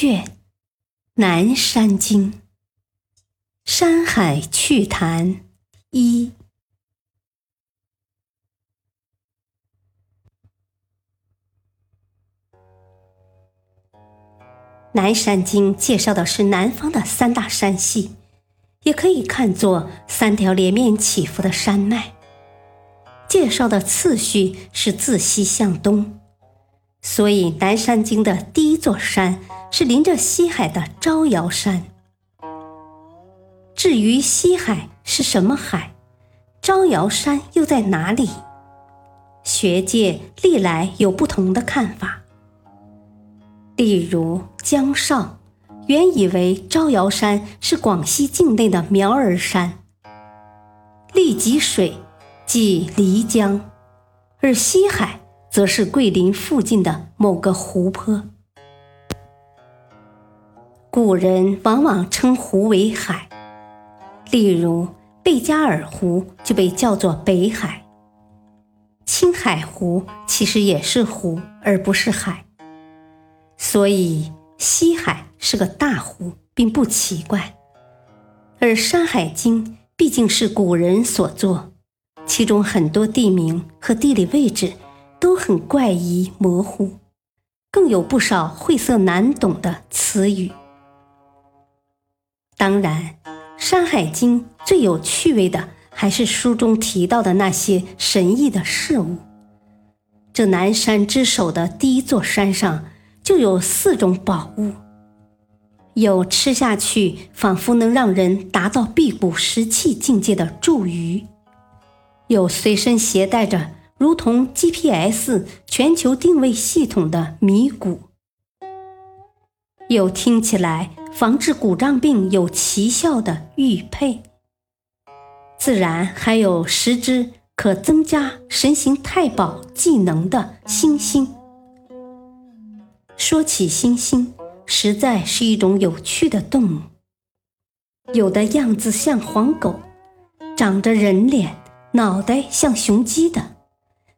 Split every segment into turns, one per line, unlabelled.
卷《南山经》《山海趣谈》一。《南山经》介绍的是南方的三大山系，也可以看作三条连绵起伏的山脉。介绍的次序是自西向东。所以，南山经的第一座山是临着西海的招摇山。至于西海是什么海，招摇山又在哪里？学界历来有不同的看法。例如，江少原以为招摇山是广西境内的苗儿山，利吉水即漓江，而西海。则是桂林附近的某个湖泊。古人往往称湖为海，例如贝加尔湖就被叫做北海。青海湖其实也是湖，而不是海，所以西海是个大湖，并不奇怪。而《山海经》毕竟是古人所作，其中很多地名和地理位置。都很怪异模糊，更有不少晦涩难懂的词语。当然，《山海经》最有趣味的还是书中提到的那些神异的事物。这南山之首的第一座山上就有四种宝物：有吃下去仿佛能让人达到辟谷食气境界的祝鱼，有随身携带着。如同 GPS 全球定位系统的迷谷，有听起来防治骨胀病有奇效的玉佩，自然还有十只可增加神行太保技能的猩猩。说起猩猩，实在是一种有趣的动物，有的样子像黄狗，长着人脸，脑袋像雄鸡的。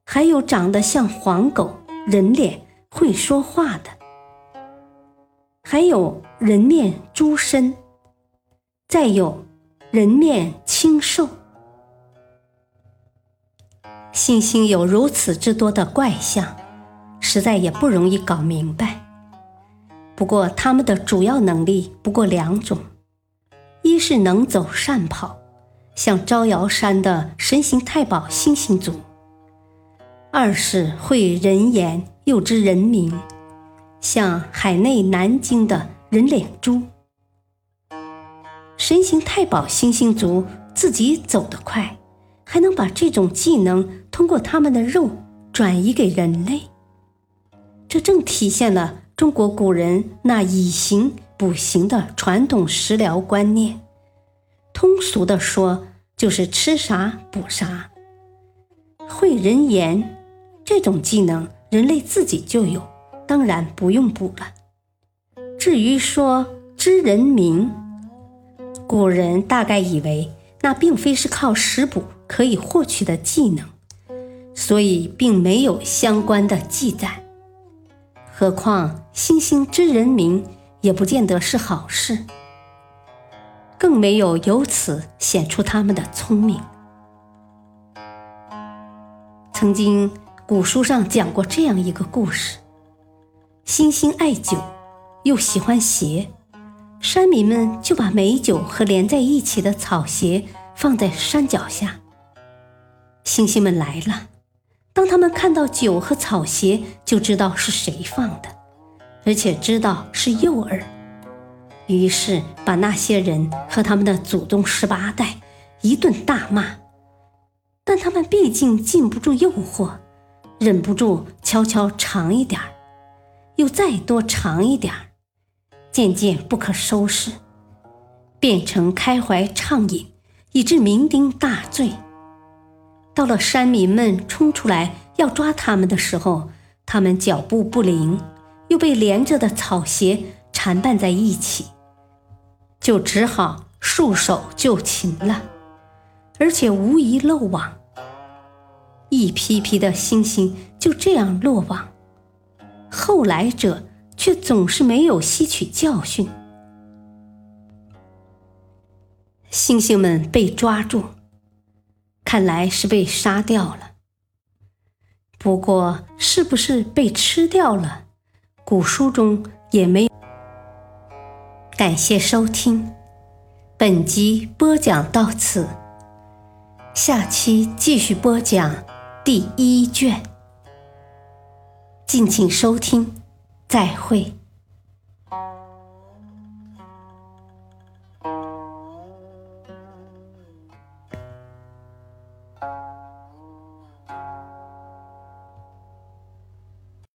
还有长得像黄狗、人脸、会说话的，还有人面猪身，再有人面青兽。猩猩有如此之多的怪象，实在也不容易搞明白。不过，他们的主要能力不过两种：一是能走善跑，像招摇山的神行太保猩猩族。二是会人言，又知人名，像海内南京的人脸猪。神行太保星星族自己走得快，还能把这种技能通过他们的肉转移给人类，这正体现了中国古人那以形补形的传统食疗观念。通俗的说，就是吃啥补啥。会人言。这种技能人类自己就有，当然不用补了。至于说知人名，古人大概以为那并非是靠食补可以获取的技能，所以并没有相关的记载。何况猩猩知人名也不见得是好事，更没有由此显出他们的聪明。曾经。古书上讲过这样一个故事：猩猩爱酒，又喜欢鞋，山民们就把美酒和连在一起的草鞋放在山脚下。猩猩们来了，当他们看到酒和草鞋，就知道是谁放的，而且知道是诱饵，于是把那些人和他们的祖宗十八代一顿大骂。但他们毕竟禁不住诱惑。忍不住悄悄尝一点儿，又再多尝一点儿，渐渐不可收拾，变成开怀畅饮，以致酩酊大醉。到了山民们冲出来要抓他们的时候，他们脚步不灵，又被连着的草鞋缠绊在一起，就只好束手就擒了，而且无疑漏网。一批批的星星就这样落网，后来者却总是没有吸取教训。星星们被抓住。看来是被杀掉了，不过是不是被吃掉了？古书中也没有。感谢收听，本集播讲到此，下期继续播讲第一卷，敬请收听，再会。